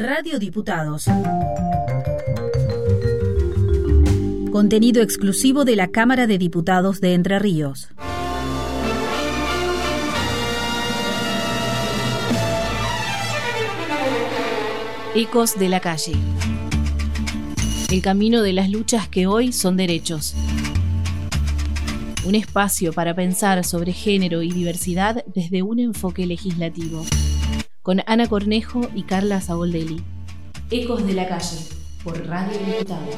Radio Diputados. Contenido exclusivo de la Cámara de Diputados de Entre Ríos. Ecos de la calle. El camino de las luchas que hoy son derechos. Un espacio para pensar sobre género y diversidad desde un enfoque legislativo. Con Ana Cornejo y Carla Saboldelli. Ecos de la calle, por Radio Diputados.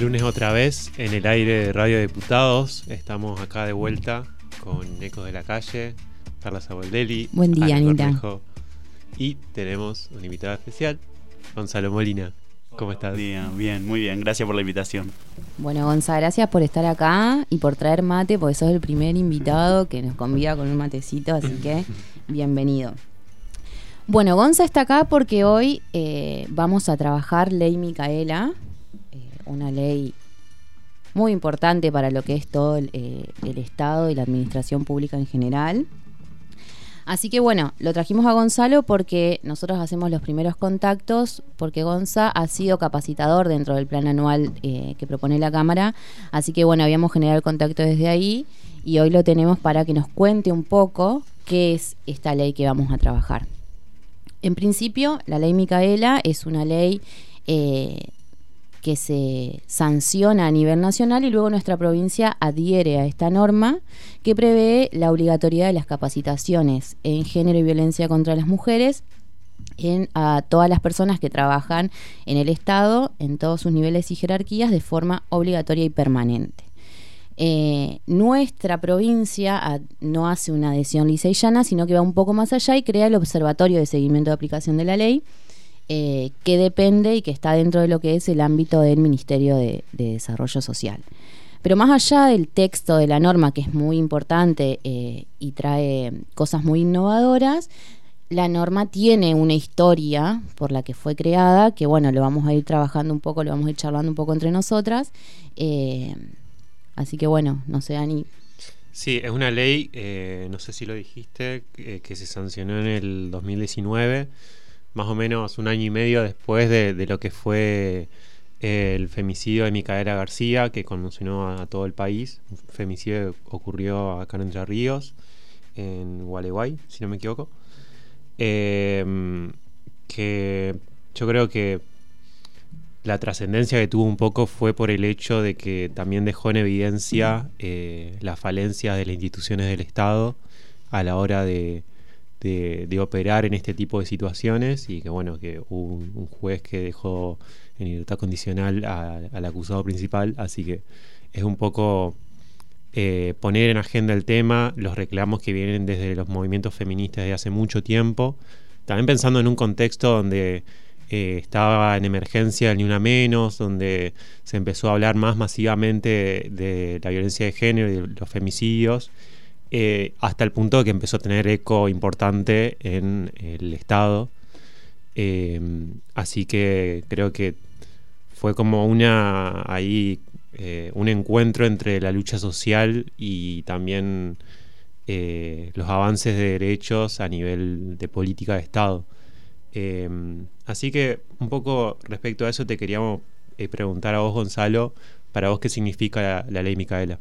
Lunes otra vez en el aire de Radio Diputados. Estamos acá de vuelta con Ecos de la Calle, Carla Saboldelli. Buen día, Ana Anita. Cornejo. Y tenemos un invitado especial, Gonzalo Molina. ¿Cómo estás? Bien, bien, muy bien. Gracias por la invitación. Bueno, Gonza, gracias por estar acá y por traer mate, porque sos el primer invitado que nos convida con un matecito, así que bienvenido. Bueno, Gonza está acá porque hoy eh, vamos a trabajar Ley Micaela, eh, una ley muy importante para lo que es todo el, eh, el Estado y la administración pública en general. Así que bueno, lo trajimos a Gonzalo porque nosotros hacemos los primeros contactos, porque Gonza ha sido capacitador dentro del plan anual eh, que propone la Cámara. Así que bueno, habíamos generado el contacto desde ahí y hoy lo tenemos para que nos cuente un poco qué es esta ley que vamos a trabajar. En principio, la ley Micaela es una ley eh, que se sanciona a nivel nacional y luego nuestra provincia adhiere a esta norma que prevé la obligatoriedad de las capacitaciones en género y violencia contra las mujeres en a todas las personas que trabajan en el Estado, en todos sus niveles y jerarquías, de forma obligatoria y permanente. Eh, nuestra provincia no hace una adhesión lisa y llana, sino que va un poco más allá y crea el Observatorio de Seguimiento de Aplicación de la Ley, eh, que depende y que está dentro de lo que es el ámbito del Ministerio de, de Desarrollo Social. Pero más allá del texto de la norma, que es muy importante eh, y trae cosas muy innovadoras, la norma tiene una historia por la que fue creada, que bueno, lo vamos a ir trabajando un poco, lo vamos a ir charlando un poco entre nosotras. eh, así que bueno, no sé, Ani. Sí, es una ley, no sé si lo dijiste, que se sancionó en el 2019, más o menos un año y medio después de, lo que fue el femicidio de Micaela García, que conmocionó a, todo el país. Un femicidio ocurrió acá en Entre Ríos, en Gualeguay, si no me equivoco. Eh, que yo creo que la trascendencia que tuvo un poco fue por el hecho de que también dejó en evidencia eh, las falencias de las instituciones del Estado a la hora de, de- de operar en este tipo de situaciones y que bueno, que hubo un, juez que dejó en libertad condicional al acusado principal, así que es un poco eh, poner en agenda el tema, los reclamos que vienen desde los movimientos feministas de hace mucho tiempo, también pensando en un contexto donde eh, estaba en emergencia el Ni Una Menos, donde se empezó a hablar más masivamente de, de la violencia de género y de los femicidios, eh, hasta el punto de que empezó a tener eco importante en el Estado. Eh, así que creo que fue como una ahí eh, un encuentro entre la lucha social y también los avances de derechos a nivel de política de Estado. Así que un poco respecto a eso te queríamos preguntar a vos, Gonzalo, para vos qué significa la ley Micaela.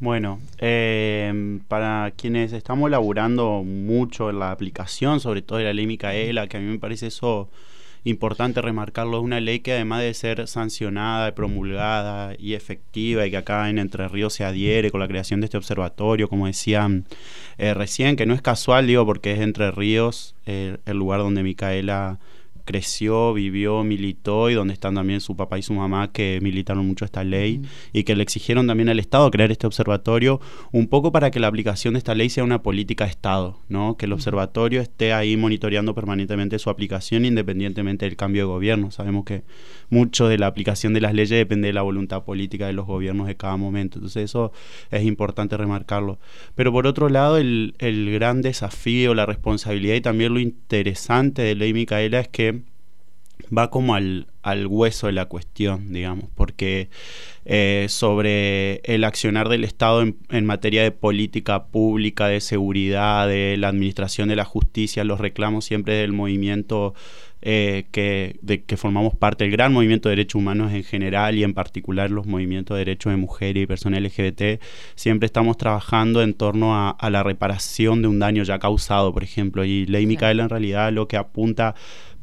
Bueno, eh, para quienes estamos laburando mucho en la aplicación, sobre todo de la ley Micaela, que a mí me parece eso importante remarcarlo, es una ley que además de ser sancionada, promulgada y efectiva, y que acá en Entre Ríos se adhiere con la creación de este observatorio, como decían eh, recién, que no es casual, digo, porque es Entre Ríos eh, el lugar donde Micaela creció, vivió, militó y donde están también su papá y su mamá que militaron mucho esta ley y que le exigieron también al Estado crear este observatorio un poco para que la aplicación de esta ley sea una política de Estado, ¿no? Que el observatorio esté ahí monitoreando permanentemente su aplicación independientemente del cambio de gobierno. Sabemos que mucho de la aplicación de las leyes depende de la voluntad política de los gobiernos de cada momento. Entonces eso es importante remarcarlo. Pero por otro lado, el, el gran desafío, la responsabilidad y también lo interesante de Ley Micaela es que va como al, al hueso de la cuestión, digamos, porque eh, sobre el accionar del Estado en, materia de política pública, de seguridad, de la administración de la justicia, los reclamos siempre del movimiento eh, que, de que formamos parte del gran movimiento de derechos humanos en general y en particular los movimientos de derechos de mujeres y personas LGBT, siempre estamos trabajando en torno a, la reparación de un daño ya causado, por ejemplo. Y Ley Micaela en realidad lo que apunta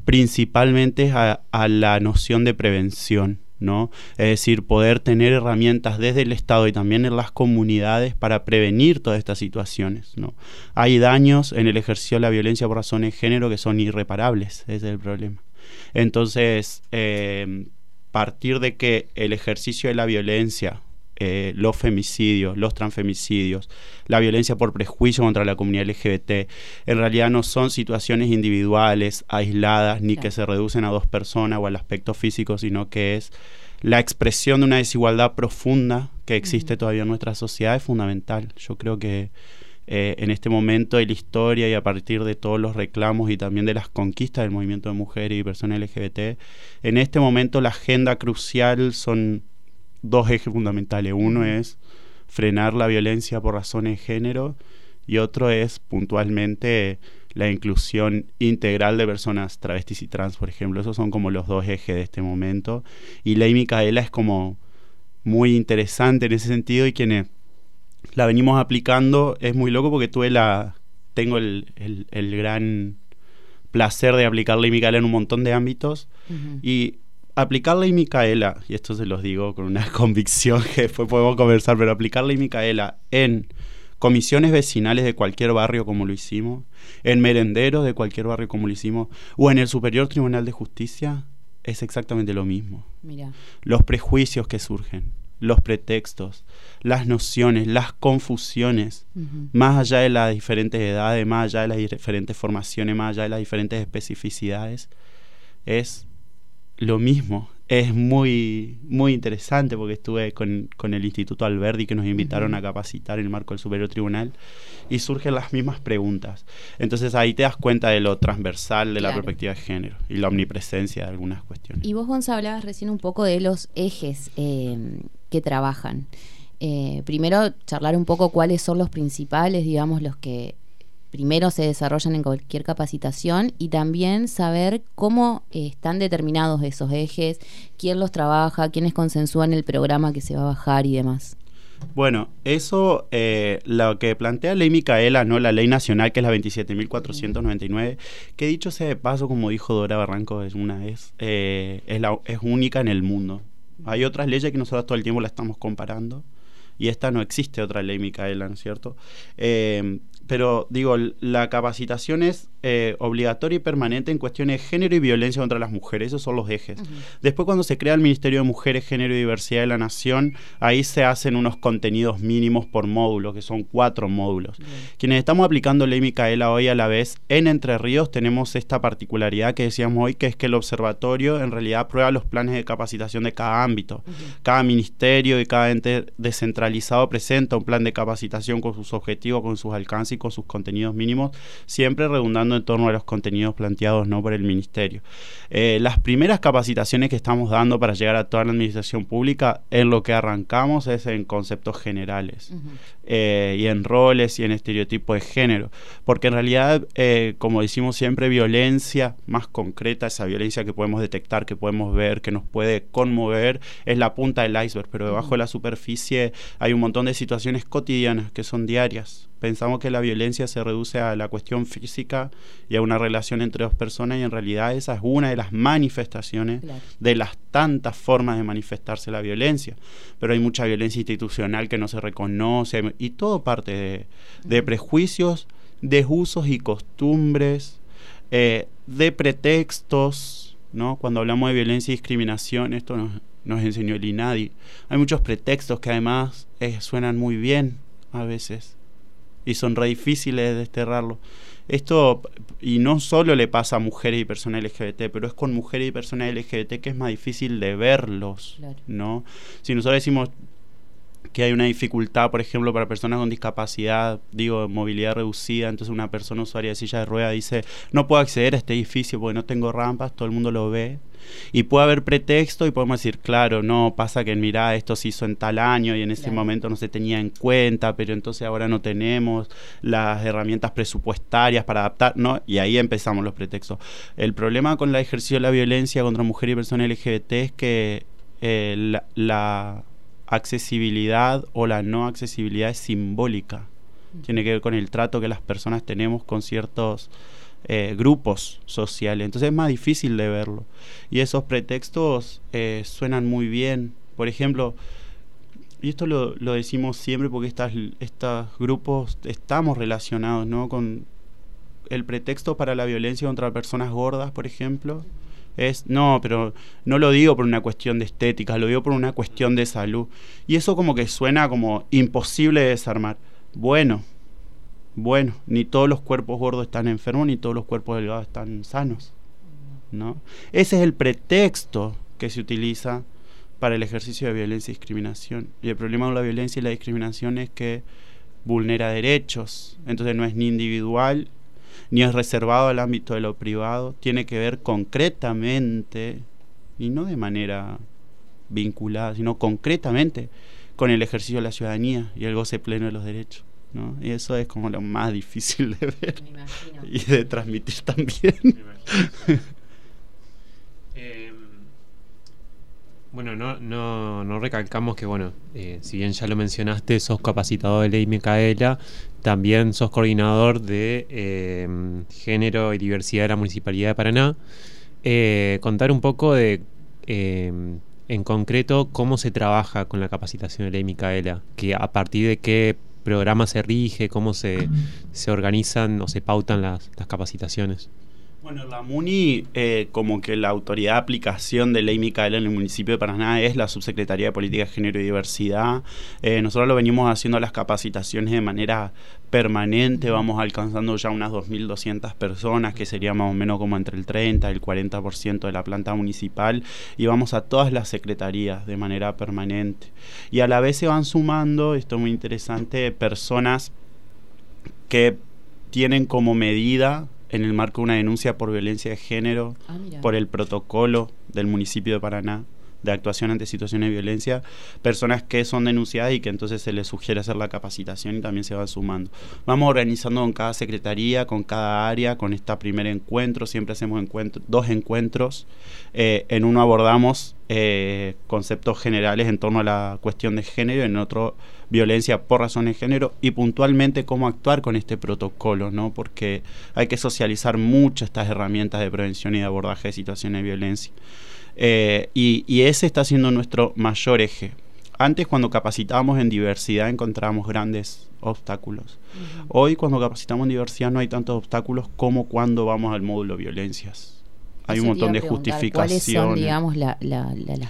principalmente a, la noción de prevención. ¿no? Es decir, poder tener herramientas desde el Estado y también en las comunidades para prevenir todas estas situaciones, ¿no? Hay daños en el ejercicio de la violencia por razones de género que son irreparables, ese es el problema. Entonces, eh, partir de que el ejercicio de la violencia eh, los femicidios, los transfemicidios, la violencia por prejuicio contra la comunidad LGBT, en realidad no son situaciones individuales, aisladas, ni que se reducen a dos personas o al aspecto físico, sino que es la expresión de una desigualdad profunda que existe todavía en nuestra sociedad es fundamental. Yo creo que eh, en este momento de la historia y a partir de todos los reclamos y también de las conquistas del movimiento de mujeres y personas LGBT, en este momento la agenda crucial son dos ejes fundamentales. Uno es frenar la violencia por razones de género y otro es puntualmente la inclusión integral de personas travestis y trans, por ejemplo. Esos son como los dos ejes de este momento. Y Ley Micaela es como muy interesante en ese sentido y quienes la venimos aplicando es muy loco porque tuve la tengo el, el, gran placer de aplicar Ley Micaela en un montón de ámbitos y aplicar y Micaela, y esto se los digo con una convicción que después podemos conversar, pero aplicar y Micaela en comisiones vecinales de cualquier barrio como lo hicimos, en merenderos de cualquier barrio como lo hicimos, o en el Superior Tribunal de Justicia, es exactamente lo mismo. Los prejuicios que surgen, los pretextos, las nociones, las confusiones, más allá de las diferentes edades, más allá de las diferentes formaciones, más allá de las diferentes especificidades, es lo mismo. Es muy, muy interesante porque estuve con, el Instituto Alberdi que nos invitaron a capacitar en el marco del Superior Tribunal y surgen las mismas preguntas. Entonces ahí te das cuenta de lo transversal de la perspectiva de género y la omnipresencia de algunas cuestiones. Y vos, Gonzalo, hablabas recién un poco de los ejes eh, que trabajan. Eh, primero, charlar un poco cuáles son los principales, digamos, los que primero se desarrollan en cualquier capacitación y también saber cómo eh, están determinados esos ejes, quién los trabaja, quiénes consensúan el programa que se va a bajar y demás. Bueno, eso eh, lo que plantea la ley Micaela, no la ley nacional que es la 27.499, que dicho sea de paso, como dijo Dora Barranco es una vez, eh, es, la, es única en el mundo. Hay otras leyes que nosotros todo el tiempo la estamos comparando y esta no existe otra ley Micaela, ¿no es cierto? Pero digo, la capacitación es eh, obligatoria y permanente en cuestiones de género y violencia contra las mujeres. Esos son los ejes. Después, cuando se crea el Ministerio de Mujeres, Género y Diversidad de la Nación, ahí se hacen unos contenidos mínimos por módulo, que son cuatro módulos. Quienes estamos aplicando Ley Micaela hoy a la vez, en Entre Ríos tenemos esta particularidad que decíamos hoy, que es que el observatorio en realidad aprueba los planes de capacitación de cada ámbito. Cada ministerio y cada ente descentralizado presenta un plan de capacitación con sus objetivos, con sus alcances con sus contenidos mínimos, siempre redundando en torno a los contenidos planteados no por el ministerio. Eh, las primeras capacitaciones que estamos dando para llegar a toda la administración pública, en lo que arrancamos es en conceptos generales eh, y en roles y en estereotipos de género, porque en realidad, eh, como decimos siempre, violencia más concreta, esa violencia que podemos detectar, que podemos ver, que nos puede conmover, es la punta del iceberg, pero debajo de la superficie hay un montón de situaciones cotidianas que son diarias pensamos que la violencia se reduce a la cuestión física y a una relación entre dos personas y en realidad esa es una de las manifestaciones de las tantas formas de manifestarse la violencia. Pero hay mucha violencia institucional que no se reconoce y todo parte de, prejuicios, de usos y costumbres, eh, de pretextos, ¿no? Cuando hablamos de violencia y discriminación, esto nos, nos enseñó el INADI. Hay muchos pretextos que además eh, suenan muy bien a veces y son re difíciles de desterrarlo. Esto, y no solo le pasa a mujeres y personas LGBT, pero es con mujeres y personas LGBT que es más difícil de verlos, ¿no? Si nosotros decimos, que hay una dificultad, por ejemplo, para personas con discapacidad, digo, movilidad reducida, entonces una persona usuaria de silla de rueda dice, no puedo acceder a este edificio porque no tengo rampas, todo el mundo lo ve. Y puede haber pretexto y podemos decir, claro, no, pasa que mira, esto se hizo en tal año y en ese momento no se tenía en cuenta, pero entonces ahora no tenemos las herramientas presupuestarias para adaptar, ¿no? Y ahí empezamos los pretextos. El problema con el ejercicio de la violencia contra mujeres y personas LGBT es que eh, la accesibilidad o la no accesibilidad es simbólica. Tiene que ver con el trato que las personas tenemos con ciertos eh, grupos sociales. Entonces es más difícil de verlo. Y esos pretextos eh, suenan muy bien. Por ejemplo, y esto lo, lo decimos siempre porque estas, estos grupos estamos relacionados ¿no? con el pretexto para la violencia contra personas gordas, por ejemplo es, no, pero no lo digo por una cuestión de estética, lo digo por una cuestión de salud. Y eso como que suena como imposible de desarmar. Bueno, bueno, ni todos los cuerpos gordos están enfermos, ni todos los cuerpos delgados están sanos. ¿no? Ese es el pretexto que se utiliza para el ejercicio de violencia y discriminación. Y el problema con la violencia y la discriminación es que vulnera derechos. Entonces no es ni individual ni es reservado al ámbito de lo privado, tiene que ver concretamente, y no de manera vinculada, sino concretamente con el ejercicio de la ciudadanía y el goce pleno de los derechos. ¿no? Y eso es como lo más difícil de ver y de transmitir también. Bueno, no, no, no recalcamos que, bueno, eh, si bien ya lo mencionaste, sos capacitador de ley Micaela, también sos coordinador de eh, género y diversidad de la Municipalidad de Paraná. Eh, contar un poco de, en concreto, cómo se trabaja con la capacitación de ley Micaela, que a partir de qué programa se rige, cómo se, se organizan o se pautan las capacitaciones. Bueno, la MUNI, eh, como que la autoridad de aplicación de ley Micaela en el municipio de Paraná es la Subsecretaría de Política de Género y Diversidad. Eh, nosotros lo venimos haciendo las capacitaciones de manera permanente, vamos alcanzando ya unas 2.200 personas, que sería más o menos como entre el 30 y el 40% de la planta municipal, y vamos a todas las secretarías de manera permanente. Y a la vez se van sumando, esto es muy interesante, personas que tienen como medida en el marco de una denuncia por violencia de género, ah, por el protocolo del municipio de Paraná de actuación ante situaciones de violencia, personas que son denunciadas y que entonces se les sugiere hacer la capacitación y también se va sumando. Vamos organizando con cada secretaría, con cada área, con este primer encuentro, siempre hacemos dos encuentros, eh, en uno abordamos eh, conceptos generales en torno a la cuestión de género, en otro violencia por razones de género y puntualmente cómo actuar con este protocolo, ¿no? Porque hay que socializar mucho estas herramientas de prevención y de abordaje de situaciones de violencia. Eh, y, ese está siendo nuestro mayor eje. Antes cuando capacitábamos en diversidad encontrábamos grandes obstáculos. Hoy cuando capacitamos en diversidad no hay tantos obstáculos como cuando vamos al módulo violencias hay un montón de justificaciones. son, digamos, las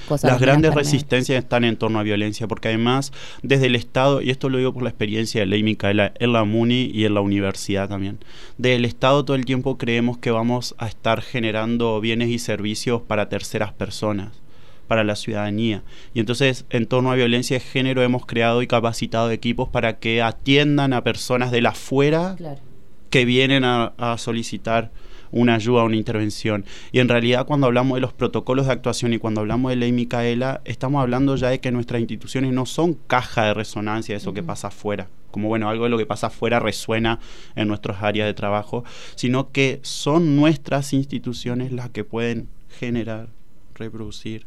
cosas? Las grandes resistencias están en torno a violencia, porque además, desde el Estado, y esto lo digo por la experiencia de Ley Micaela en la MUNI y en la universidad también, del Estado todo el tiempo creemos que vamos a estar generando bienes y servicios para terceras personas para la ciudadanía. Y entonces, en torno a violencia de género, hemos creado y capacitado equipos para que atiendan a personas de la afuera que vienen a, a solicitar una ayuda, una intervención. Y en realidad cuando hablamos de los protocolos de actuación y cuando hablamos de ley Micaela, estamos hablando ya de que nuestras instituciones no son caja de resonancia de eso que pasa afuera como bueno, algo de lo que pasa afuera resuena en nuestras áreas de trabajo, sino que son nuestras instituciones las que pueden generar, reproducir,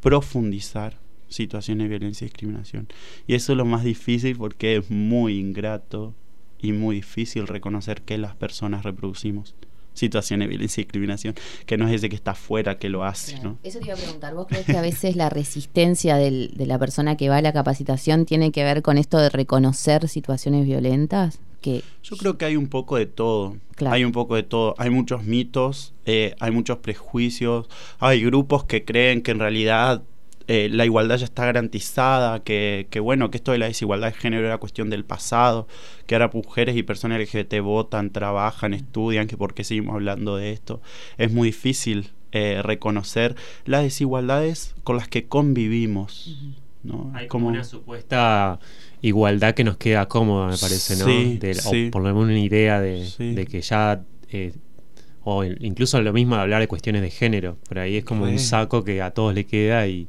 profundizar situaciones de violencia y discriminación. Y eso es lo más difícil porque es muy ingrato y muy difícil reconocer que las personas reproducimos situaciones de violencia y discriminación, que no es ese que está afuera que lo hace. ¿no? Eso te iba a preguntar, ¿vos crees que a veces la resistencia de la persona que va a la capacitación tiene que ver con esto de reconocer situaciones violentas? Que... Yo creo que hay un poco de todo. Hay un poco de todo. Hay muchos mitos, eh, hay muchos prejuicios, hay grupos que creen que en realidad eh, la igualdad ya está garantizada, que, bueno, que esto de la desigualdad de género era cuestión del pasado, que ahora mujeres y personas LGBT votan, trabajan, estudian, que por qué seguimos hablando de esto. Es muy difícil eh, reconocer las desigualdades con las que convivimos. ¿no? Hay como una supuesta igualdad que nos queda cómoda, me parece, ¿no? O por lo menos una idea de, que ya... Eh, o incluso lo mismo de hablar de cuestiones de género. Por ahí es como un saco que a todos le queda y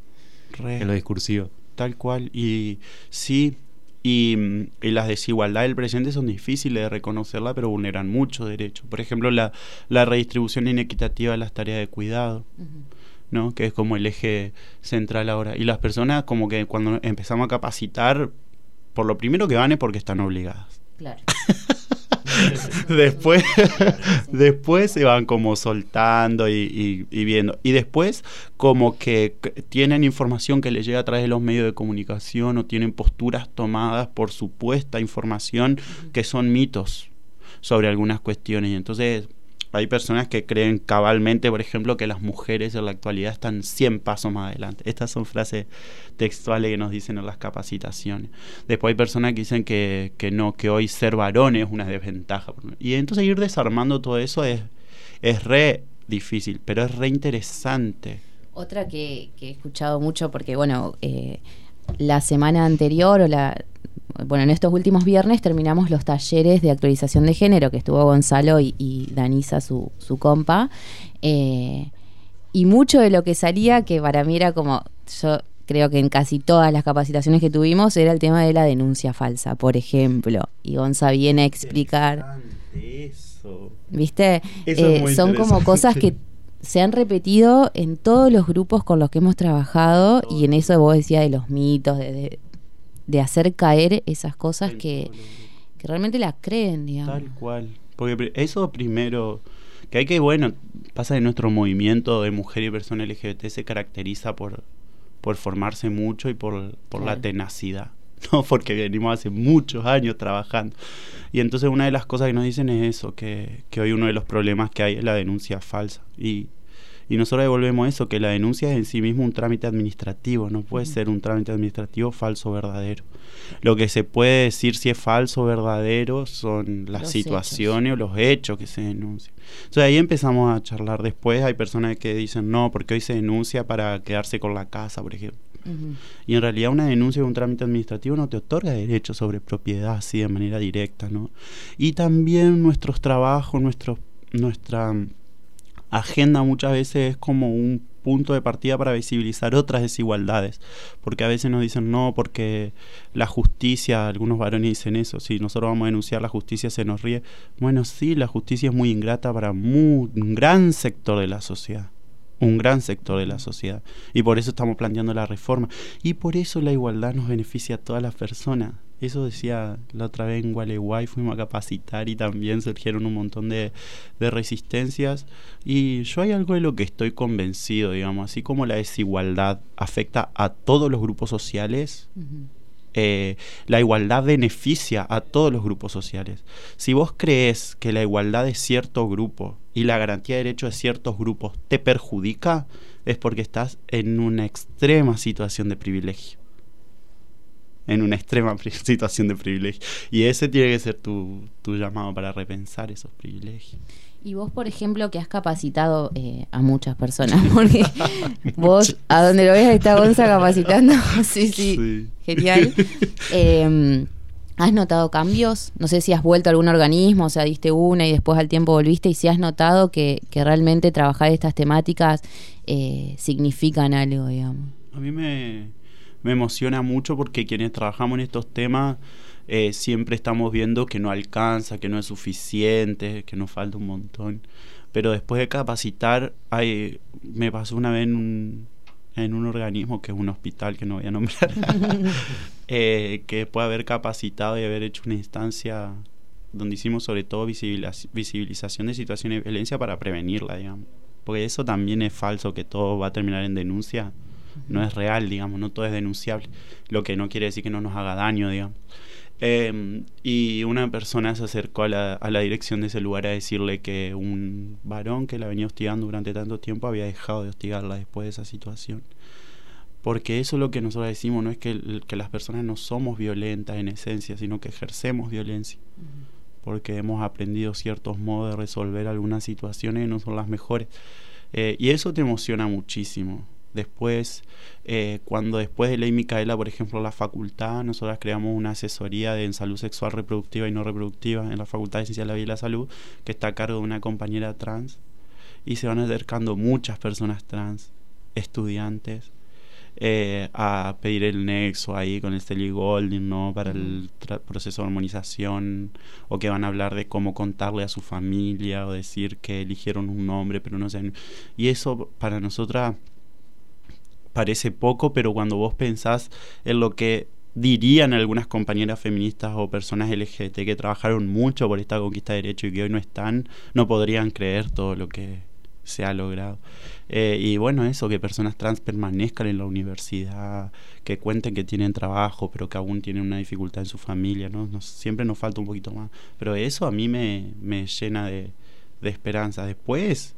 en lo discursivo. Tal cual. Y sí, y, las desigualdades del presente son difíciles de reconocerla, pero vulneran muchos derechos. Por ejemplo, la, la, redistribución inequitativa de las tareas de cuidado, ¿no? que es como el eje central ahora. Y las personas como que cuando empezamos a capacitar, por lo primero que van es porque están obligadas. Claro. después, después se van como soltando y, viendo. Y después como que tienen información que les llega a través de los medios de comunicación o tienen posturas tomadas por supuesta información que son mitos sobre algunas cuestiones. Y entonces hay personas que creen cabalmente, por ejemplo, que las mujeres en la actualidad están 100 pasos más adelante. Estas son frases textuales que nos dicen en las capacitaciones. Después hay personas que dicen que, no, que hoy ser varón es una desventaja. Y entonces ir desarmando todo eso es, es re difícil, pero es re interesante. Otra que, he escuchado mucho, porque bueno, eh, la semana anterior o la, bueno, en estos últimos viernes terminamos los talleres de actualización de género, que estuvo Gonzalo y, Danisa, su, su compa. Eh, y mucho de lo que salía, que para mí era como, yo creo que en casi todas las capacitaciones que tuvimos, era el tema de la denuncia falsa, por ejemplo. Y Gonza viene a explicar... Eso. ¿Viste? Eh, son como cosas que se han repetido en todos los grupos con los que hemos trabajado y en eso vos decías de los mitos, de, de hacer caer esas cosas que, realmente las creen, digamos. Tal cual. Porque eso primero, que hay que, bueno, pasa que nuestro movimiento de mujer y persona LGBT se caracteriza por, por formarse mucho y por, por la tenacidad. ¿no? Porque venimos hace muchos años trabajando. Y entonces una de las cosas que nos dicen es eso, que, que hoy uno de los problemas que hay es la denuncia falsa. Y y nosotros devolvemos eso, que la denuncia es en sí mismo un trámite administrativo, no puede ser un trámite administrativo falso o verdadero. Lo que se puede decir si es falso o verdadero son las situaciones o los hechos que se denuncian. Entonces ahí empezamos a charlar después, hay personas que dicen no, porque hoy se denuncia para quedarse con la casa, por ejemplo. Y en realidad una denuncia de un trámite administrativo no te otorga derechos sobre propiedad así de manera directa, ¿no? Y también nuestros trabajos, nuestro, nuestra agenda muchas veces es como un punto de partida para visibilizar otras desigualdades, porque a veces nos dicen no, porque la justicia, algunos varones dicen eso, si nosotros vamos a denunciar la justicia se nos ríe. Bueno, sí, la justicia es muy ingrata para un gran sector de la sociedad un gran sector de la sociedad. Y por eso estamos planteando la reforma. Y por eso la igualdad nos beneficia a todas las personas. Eso decía la otra vez en Gualeguay, fuimos a capacitar y también surgieron un montón de, resistencias. Y yo hay algo de lo que estoy convencido, digamos, así como la desigualdad afecta a todos los grupos sociales, eh, la igualdad beneficia a todos los grupos sociales. Si vos crees que la igualdad de cierto grupo y la garantía de derechos de ciertos grupos te perjudica, es porque estás en una extrema situación de privilegio en una extrema situación de privilegio. Y ese tiene que ser tu, tu llamado para repensar esos privilegios. Y vos, por ejemplo, que has capacitado eh, a muchas personas, porque vos, a donde lo ves, está Gonza capacitando. sí, sí, genial. Em, ¿Has notado cambios? No sé si has vuelto a algún organismo, o sea, diste una y después al tiempo volviste, y si has notado que, que realmente trabajar estas temáticas eh, significan algo, digamos. A mí me, me emociona mucho porque quienes trabajamos en estos temas eh, siempre estamos viendo que no alcanza, que no es suficiente, que nos falta un montón. Pero después de capacitar, hay, me pasó una vez en un, organismo que es un hospital que no voy a nombrar, eh, que puede haber capacitado y haber hecho una instancia donde hicimos sobre todo visibilización de situaciones de violencia para prevenirla, digamos. Porque eso también es falso, que todo va a terminar en denuncia no es real, digamos, no todo es denunciable, lo que no quiere decir que no nos haga daño, digamos. Em, y una persona se acercó a la, a la, dirección de ese lugar a decirle que un varón que la venía hostigando durante tanto tiempo había dejado de hostigarla después de esa situación. Porque eso es lo que nosotros decimos, no es que, que las personas no somos violentas en esencia, sino que ejercemos violencia. Porque hemos aprendido ciertos modos de resolver algunas situaciones que no son las mejores. Eh, y eso te emociona muchísimo Después, eh, cuando después de Ley Micaela, por ejemplo, la facultad, nosotros creamos una asesoría de en salud sexual reproductiva y no reproductiva en la Facultad de Ciencias de la Vida y la Salud, que está a cargo de una compañera trans, y se van acercando muchas personas trans, estudiantes, eh, a pedir el nexo ahí con el Golding, ¿no? Para el proceso de armonización, o que van a hablar de cómo contarle a su familia, o decir que eligieron un nombre, pero no sé. Y eso para nosotras parece poco, pero cuando vos pensás en lo que dirían algunas compañeras feministas o personas LGBT que trabajaron mucho por esta conquista de derecho y que hoy no están, no podrían creer todo lo que se ha logrado. Eh, y bueno, eso, que personas trans permanezcan en la universidad, que cuenten que tienen trabajo, pero que aún tienen una dificultad en su familia, ¿no? siempre nos falta un poquito más. Pero eso a mí me, llena de, esperanza. Después,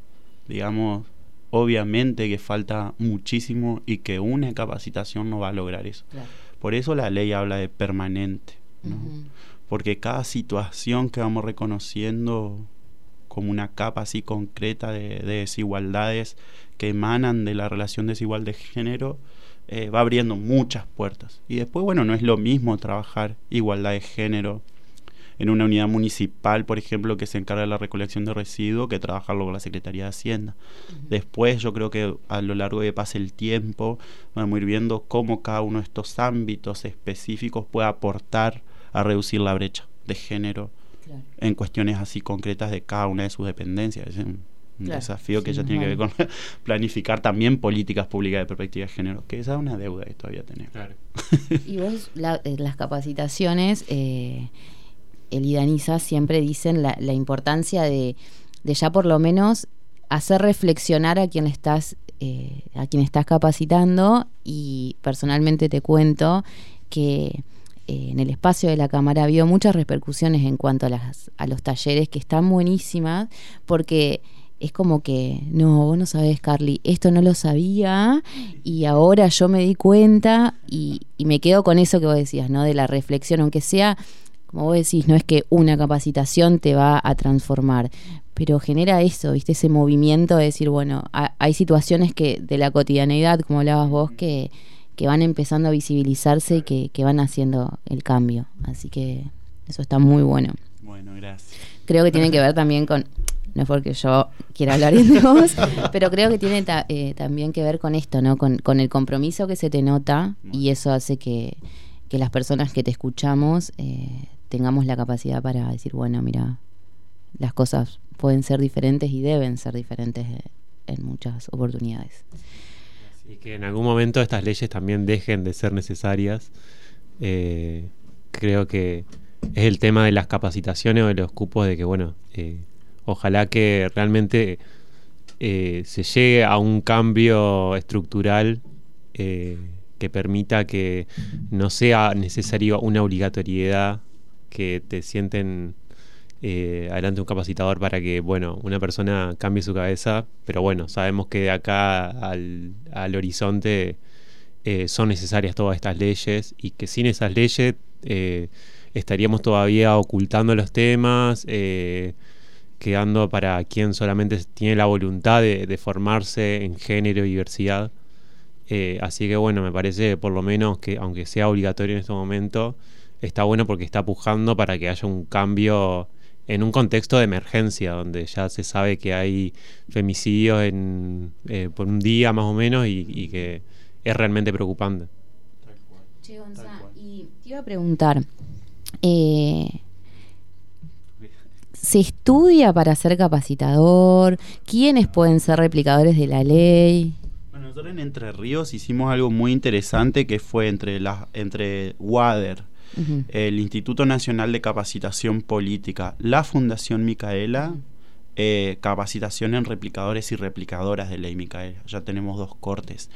digamos, obviamente que falta muchísimo y que una capacitación no va a lograr eso. Por eso la ley habla de permanente, ¿no? Porque cada situación que vamos reconociendo como una capa así concreta de, desigualdades que emanan de la relación desigual de género, eh, va abriendo muchas puertas. Y después, bueno, no es lo mismo trabajar igualdad de género en una unidad municipal, por ejemplo, que se encarga de la recolección de residuos, que trabajarlo con la Secretaría de Hacienda. Después, yo creo que a lo largo de pase el tiempo, vamos a ir viendo cómo cada uno de estos ámbitos específicos puede aportar a reducir la brecha de género en cuestiones así concretas de cada una de sus dependencias. Es un, desafío que ya tiene que ver con planificar también políticas públicas de perspectiva de género, que esa es una deuda que todavía tenemos. y vos, eh, las capacitaciones, eh, el IDANISA siempre dicen la, importancia de, ya por lo menos hacer reflexionar a quien estás eh, a quien estás capacitando y personalmente te cuento que eh, en el espacio de la cámara habido muchas repercusiones en cuanto a, las, a los talleres que están buenísimas porque es como que, no, vos no sabés, Carly, esto no lo sabía y ahora yo me di cuenta y, me quedo con eso que vos decías, ¿no? De la reflexión, aunque sea, como vos decís, no es que una capacitación te va a transformar, pero genera eso, ¿viste? Ese movimiento de decir, bueno, hay situaciones que de la cotidianeidad, como hablabas vos, que que van empezando a visibilizarse y que, van haciendo el cambio. Así que eso está muy bueno. Bueno, gracias. Creo que tiene que ver también con, no es porque yo quiera hablar de vos, pero creo que tiene eh, también que ver con esto, ¿no? Con, el compromiso que se te nota y eso hace que, las personas que te escuchamos eh, tengamos la capacidad para decir, bueno, mira, las cosas pueden ser diferentes y deben ser diferentes eh, en muchas oportunidades. Y que en algún momento estas leyes también dejen de ser necesarias. Eh, creo que es el tema de las capacitaciones o de los cupos de que, bueno, eh, ojalá que realmente se llegue a un cambio estructural que permita que no sea necesario una obligatoriedad que te sienten eh, adelante un capacitador para que, bueno, una persona cambie su cabeza, pero bueno, sabemos que de acá al, horizonte eh, son necesarias todas estas leyes y que sin esas leyes eh, estaríamos todavía ocultando los temas, quedando para quien solamente tiene la voluntad de, formarse en género y diversidad. así que bueno, me parece por lo menos que aunque sea obligatorio en este momento, está bueno porque está pujando para que haya un cambio en un contexto de emergencia, donde ya se sabe que hay femicidios en, eh, por un día más o menos y, que es realmente preocupante. Che, y te iba a preguntar, eh, ¿se estudia para ser capacitador? ¿Quiénes pueden ser replicadores de la ley? Bueno, nosotros en Entre Ríos hicimos algo muy interesante que fue entre, las entre WADER, el Instituto Nacional de Capacitación Política, la Fundación Micaela, eh, capacitación en replicadores y replicadoras de ley Micaela. Ya tenemos dos cortes.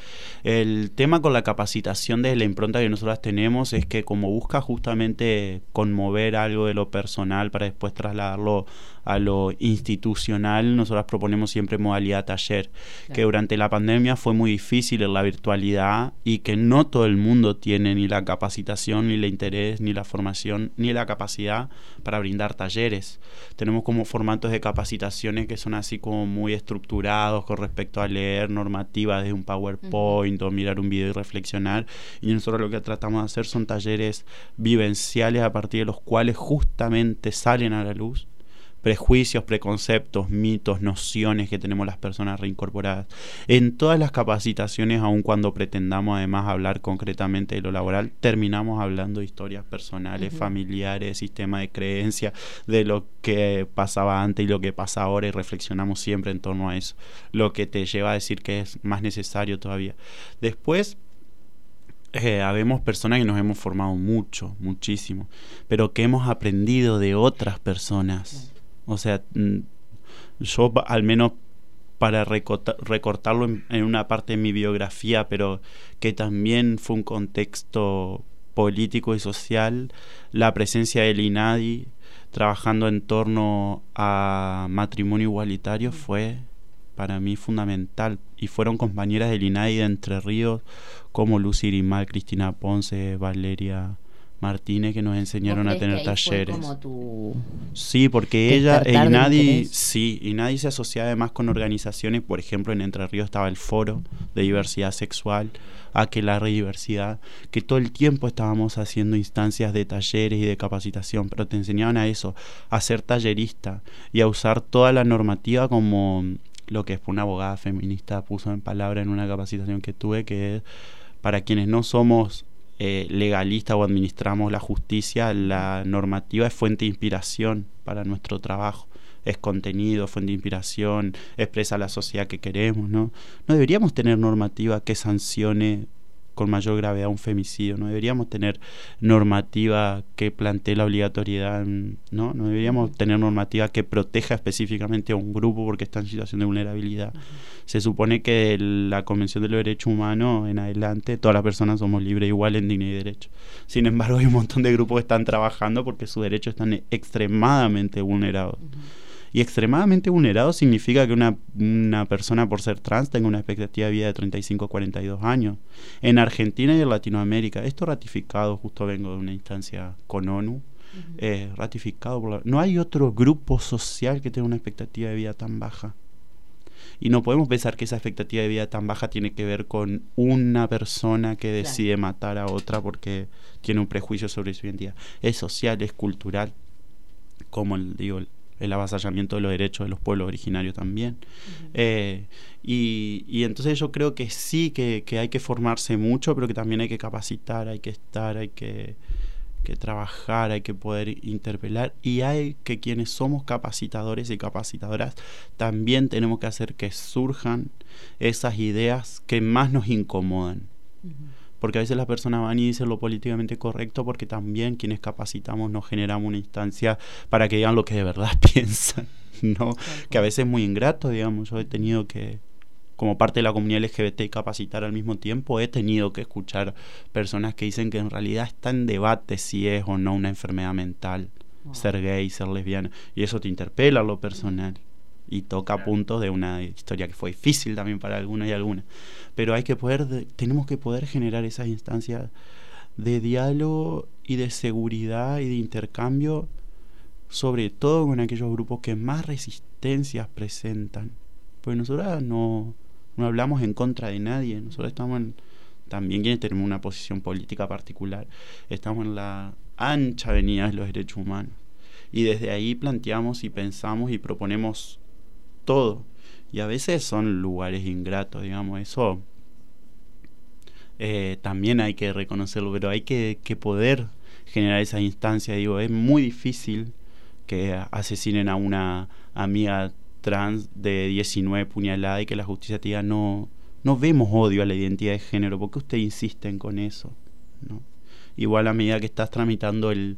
El tema con la capacitación desde la impronta que nosotros tenemos es que como busca justamente conmover algo de lo personal para después trasladarlo a lo institucional, nosotros proponemos siempre modalidad taller, que durante la pandemia fue muy difícil en la virtualidad y que no todo el mundo tiene ni la capacitación, ni el interés, ni la formación, ni la capacidad para brindar talleres. Tenemos como formatos de capacitaciones que son así como muy estructurados con respecto a leer normativas de un PowerPoint o mirar un video y reflexionar. Y nosotros lo que tratamos de hacer son talleres vivenciales a partir de los cuales justamente salen a la luz prejuicios, preconceptos, mitos, nociones que tenemos las personas reincorporadas. En todas las capacitaciones, aun cuando pretendamos además hablar concretamente de lo laboral, terminamos hablando de historias personales, familiares, sistema de creencia, de lo que pasaba antes y lo que pasa ahora y reflexionamos siempre en torno a eso, lo que te lleva a decir que es más necesario todavía. Después, eh, habemos personas que nos hemos formado mucho, muchísimo, pero que hemos aprendido de otras personas. O sea, mm, yo al menos para recortarlo en, una parte de mi biografía, pero que también fue un contexto político y social, la presencia del INADI trabajando en torno a matrimonio igualitario fue para mí fundamental. Y fueron compañeras del INADI de Entre Ríos como Lucy Irimal, Cristina Ponce, Valeria Martínez que nos enseñaron a tener talleres. Sí, porque ella y nadie, sí, y nadie se asocia además con organizaciones, por ejemplo, en Entre Ríos estaba el Foro de Diversidad Sexual, Aquelarre Diversidad, que todo el tiempo estábamos haciendo instancias de talleres y de capacitación, pero te enseñaban a eso, a ser tallerista y a usar toda la normativa como lo que una abogada feminista puso en palabra en una capacitación que tuve, que es para quienes no somos eh, legalista o administramos la justicia, la normativa es fuente de inspiración para nuestro trabajo. Es contenido, fuente de inspiración, expresa la sociedad que queremos, ¿no? No deberíamos tener normativa que sancione con mayor gravedad un femicidio. No deberíamos tener normativa que plantee la obligatoriedad, ¿no? No deberíamos tener normativa que proteja específicamente a un grupo porque está en situación de vulnerabilidad. Se supone que la Convención de los Derechos Humanos en adelante, todas las personas somos libres igual en dignidad y derecho. Sin embargo, hay un montón de grupos que están trabajando porque sus derechos están extremadamente vulnerados. Y extremadamente vulnerado significa que una, una, persona por ser trans tenga una expectativa de vida de 35 a 42 años. En Argentina y en Latinoamérica, esto ratificado, justo vengo de una instancia con ONU, eh, ratificado por No hay otro grupo social que tenga una expectativa de vida tan baja. Y no podemos pensar que esa expectativa de vida tan baja tiene que ver con una persona que decide matar a otra porque tiene un prejuicio sobre su identidad. Es social, es cultural, como el, digo, el avasallamiento de los derechos de los pueblos originarios también. Eh, y, y, entonces yo creo que sí que, hay que formarse mucho, pero que también hay que capacitar, hay que estar, hay que, que trabajar, hay que poder interpelar. Y hay que quienes somos capacitadores y capacitadoras también tenemos que hacer que surjan esas ideas que más nos incomodan porque a veces las personas van y dicen lo políticamente correcto porque también quienes capacitamos nos generamos una instancia para que digan lo que de verdad piensan, ¿no? Que a veces es muy ingrato, digamos, yo he tenido que como parte de la comunidad LGBT capacitar al mismo tiempo, he tenido que escuchar personas que dicen que en realidad está en debate si es o no una enfermedad mental ser gay, ser lesbiana, y eso te interpela a lo personal y toca puntos de una historia que fue difícil también para algunos y algunas. Pero hay que poder, tenemos que poder generar esas instancias de diálogo y de seguridad y de intercambio, sobre todo con aquellos grupos que más resistencias presentan. Porque nosotros no, no hablamos en contra de nadie, nosotros estamos en, también quienes tenemos una posición política particular, estamos en la ancha avenida de los derechos humanos. Y desde ahí planteamos y pensamos y proponemos todo. Y a veces son lugares ingratos, digamos, eso eh, también hay que reconocerlo, pero hay que, poder generar esa instancia. Digo, es muy difícil que asesinen a una amiga trans de 19 puñalada y que la justicia te diga no, no vemos odio a la identidad de género, ¿por qué usted insisten con eso? ¿No? Igual a medida que estás tramitando el,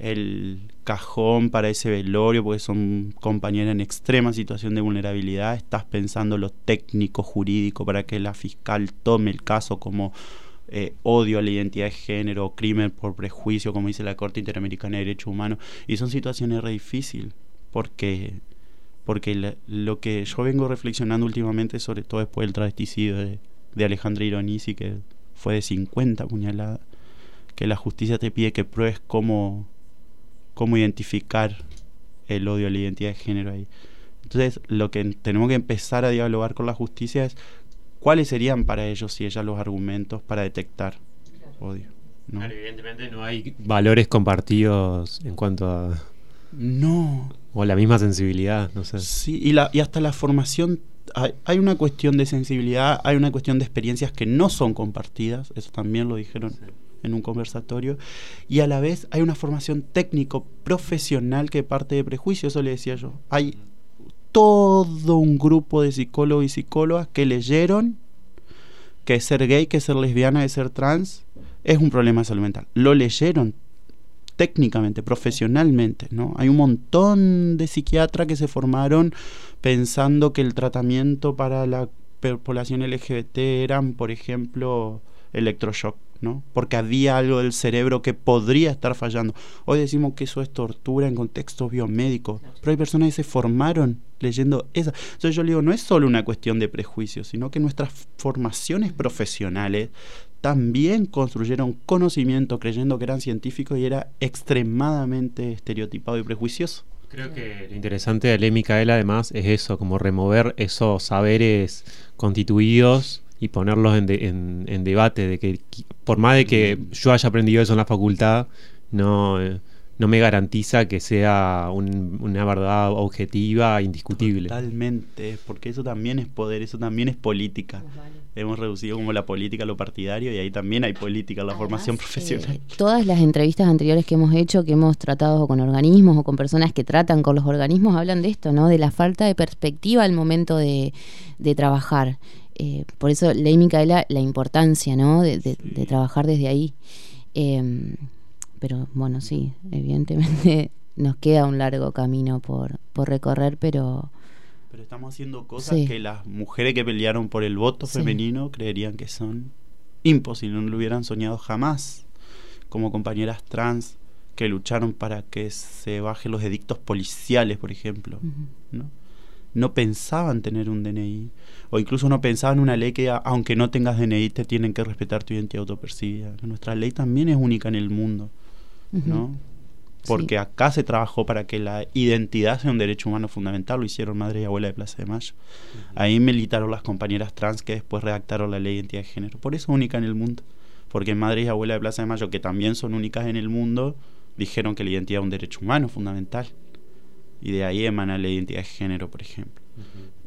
el cajón para ese velorio, porque son compañeras en extrema situación de vulnerabilidad, estás pensando lo técnico jurídico para que la fiscal tome el caso como eh, odio a la identidad de género, crimen por prejuicio, como dice la Corte Interamericana de Derechos Humanos, y son situaciones re difíciles, porque, porque lo que yo vengo reflexionando últimamente, sobre todo después del travesticidio de, de Alejandra Ironisi, que fue de 50 puñaladas, que la justicia te pide que pruebes cómo, cómo identificar el odio a la identidad de género ahí. Entonces, lo que tenemos que empezar a dialogar con la justicia es cuáles serían para ellos y ellas los argumentos para detectar odio. evidentemente no hay valores compartidos en cuanto a... No. O la misma sensibilidad, no sé. Sí, y, la, y hasta la formación hay, una cuestión de sensibilidad, hay una cuestión de experiencias que no son compartidas, eso también lo dijeron en un conversatorio, y a la vez hay una formación técnico profesional que parte de prejuicio, eso le decía yo. Hay todo un grupo de psicólogos y psicólogas que leyeron que ser gay, que ser lesbiana, que ser trans es un problema de salud mental. Lo leyeron técnicamente, profesionalmente, ¿no? Hay un montón de psiquiatras que se formaron pensando que el tratamiento para la población LGBT eran, por ejemplo, electroshock, ¿no? Porque había algo del cerebro que podría estar fallando. Hoy decimos que eso es tortura en contextos biomédicos, pero hay personas que se formaron leyendo eso. Entonces yo le digo, no es solo una cuestión de prejuicios, sino que nuestras formaciones profesionales también construyeron conocimiento creyendo que eran científicos y era extremadamente estereotipado y prejuicioso. Creo que lo interesante de Ley Micaela además es eso, como remover esos saberes constituidos y ponerlos en, en, debate, de que por más de que yo haya aprendido eso en la facultad, no, eh, no me garantiza que sea una verdad objetiva, indiscutible. Totalmente, porque eso también es poder, eso también es política. Hemos reducido como la política a lo partidario y ahí también hay política, la formación profesional. Eh, todas las entrevistas anteriores que hemos hecho, que hemos tratado con organismos o con personas que tratan con los organismos, hablan de esto, ¿no? De la falta de perspectiva al momento de, de trabajar. Eh, por eso, Ley Micaela, la importancia ¿no? de, trabajar desde ahí. Em, pero bueno, sí, evidentemente nos queda un largo camino por, por recorrer, pero... Pero estamos haciendo cosas que las mujeres que pelearon por el voto femenino creerían que son imposibles, no lo hubieran soñado jamás. Como compañeras trans que lucharon para que se bajen los edictos policiales, por ejemplo. ¿no? No pensaban tener un DNI o incluso no pensaban una ley que aunque no tengas DNI te tienen que respetar tu identidad autopercibida. Nuestra ley también es única en el mundo, ¿no? Porque acá se trabajó para que la identidad sea un derecho humano fundamental, lo hicieron madre y abuela de Plaza de Mayo. Ahí militaron las compañeras trans que después redactaron la ley de identidad de género. Por eso es única en el mundo. Porque madre y abuela de Plaza de Mayo, que también son únicas en el mundo, dijeron que la identidad es un derecho humano fundamental y de ahí emana la identidad de género, por ejemplo.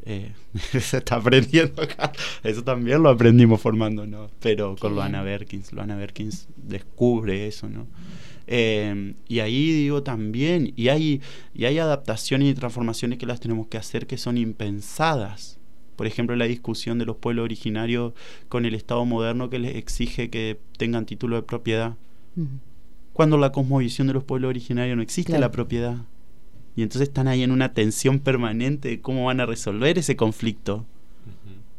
Eh, se está aprendiendo acá. Eso también lo aprendimos formándonos, pero con Loana Berkins. Loana Berkins descubre eso, ¿no? Eh, y ahí digo también, y hay, y hay adaptaciones y transformaciones que las tenemos que hacer que son impensadas. Por ejemplo, la discusión de los pueblos originarios con el Estado moderno que les exige que tengan título de propiedad. Cuando la cosmovisión de los pueblos originarios no existe la propiedad. Y entonces están ahí en una tensión permanente de cómo van a resolver ese conflicto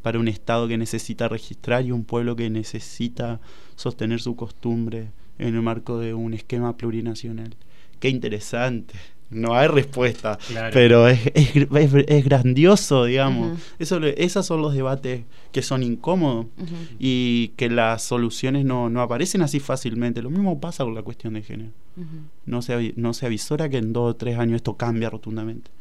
para un Estado que necesita registrar y un pueblo que necesita sostener su costumbre en el marco de un esquema plurinacional. Qué interesante no hay respuesta, pero es, es, grandioso, digamos. Eso, esos son los debates que son incómodos y que las soluciones no, no, aparecen así fácilmente. Lo mismo pasa con la cuestión de género. no, se, no se avisora que en dos o tres años esto cambia rotundamente,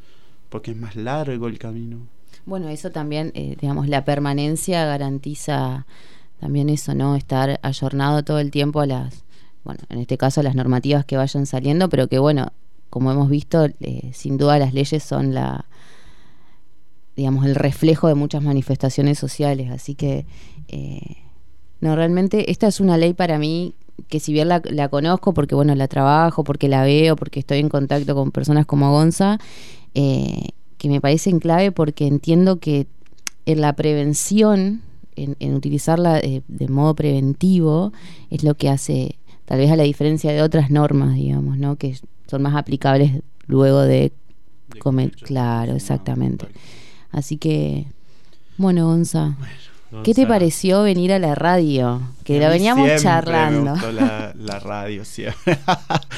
porque es más largo el camino. Bueno, eso también, eh, digamos, la permanencia garantiza también eso, ¿no? Estar ayornado todo el tiempo a las, bueno, en este caso a las normativas que vayan saliendo, pero que bueno, como hemos visto, eh, sin duda las leyes son la digamos el reflejo de muchas manifestaciones sociales, así que eh, no realmente esta es una ley para mí que si bien la, conozco porque bueno la trabajo, porque la veo, porque estoy en contacto con personas como Gonza, eh, que me parece en clave porque entiendo que en la prevención, en, utilizarla de, modo preventivo, es lo que hace, tal vez a la diferencia de otras normas, digamos, ¿no? Que son más aplicables luego de, comer. Claro, exactamente. Así que, bueno, Gonza. ¿Qué te pareció venir a la radio? Que A lo mí veníamos siempre charlando. Me gustó la, la radio siempre.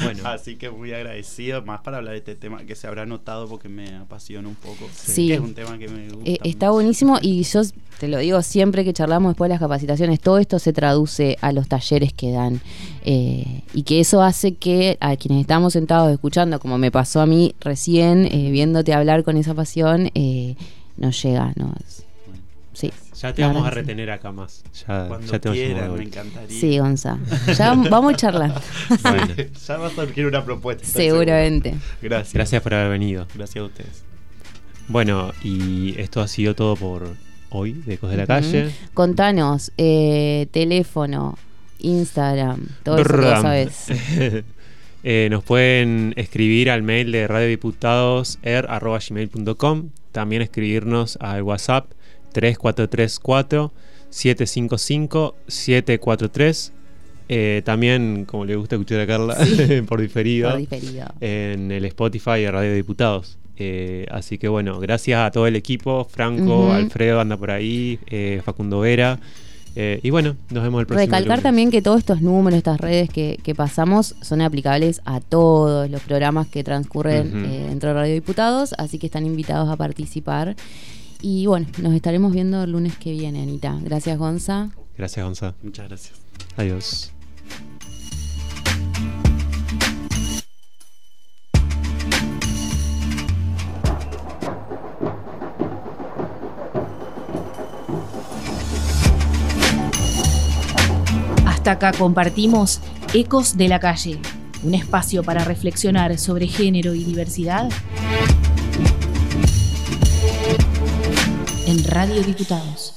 Bueno. Así que muy agradecido, más para hablar de este tema que se habrá notado porque me apasiona un poco. Sí. Que es un tema que me gusta. Eh, está mucho. buenísimo y yo te lo digo siempre que charlamos después de las capacitaciones, todo esto se traduce a los talleres que dan eh, y que eso hace que a quienes estamos sentados escuchando, como me pasó a mí recién, eh, viéndote hablar con esa pasión, eh, nos llega, ¿no? Es- Sí, Ya te vamos a sí. retener acá más. Ya, Cuando ya te a quieran, me encantaría. sí, Gonza. Ya vamos charlando, Bueno, ya va a surgir una propuesta. seguramente. Gracias. gracias por haber venido. Gracias a ustedes. Bueno, y esto ha sido todo por hoy de Ecos de la. Calle. Contanos, eh, teléfono, Instagram, todo eso que Brrram. sabés. Eh, nos pueden escribir al mail de radiodiputadoser.gmail.com También escribirnos al WhatsApp 3434 755 743 Eh, también, como le gusta escuchar a Carla, por diferido, Por diferido. en el Spotify de Radio Diputados. Eh, así que bueno, gracias a todo el equipo, Franco, Ujú. Alfredo anda por ahí, eh, Facundo Vera. eh, y bueno, nos vemos el próximo Recalcar lunes. también que todos estos números, estas redes que, que pasamos son aplicables a todos los programas que transcurren Ujú. eh, dentro de Radio Diputados, así que están invitados a participar. Y bueno, nos estaremos viendo el lunes que viene, Anita. Gracias, Gonza. Gracias, Gonza. Muchas gracias. Adiós. Hasta acá compartimos Ecos de la Calle, un espacio para reflexionar sobre género y diversidad Radio Diputados.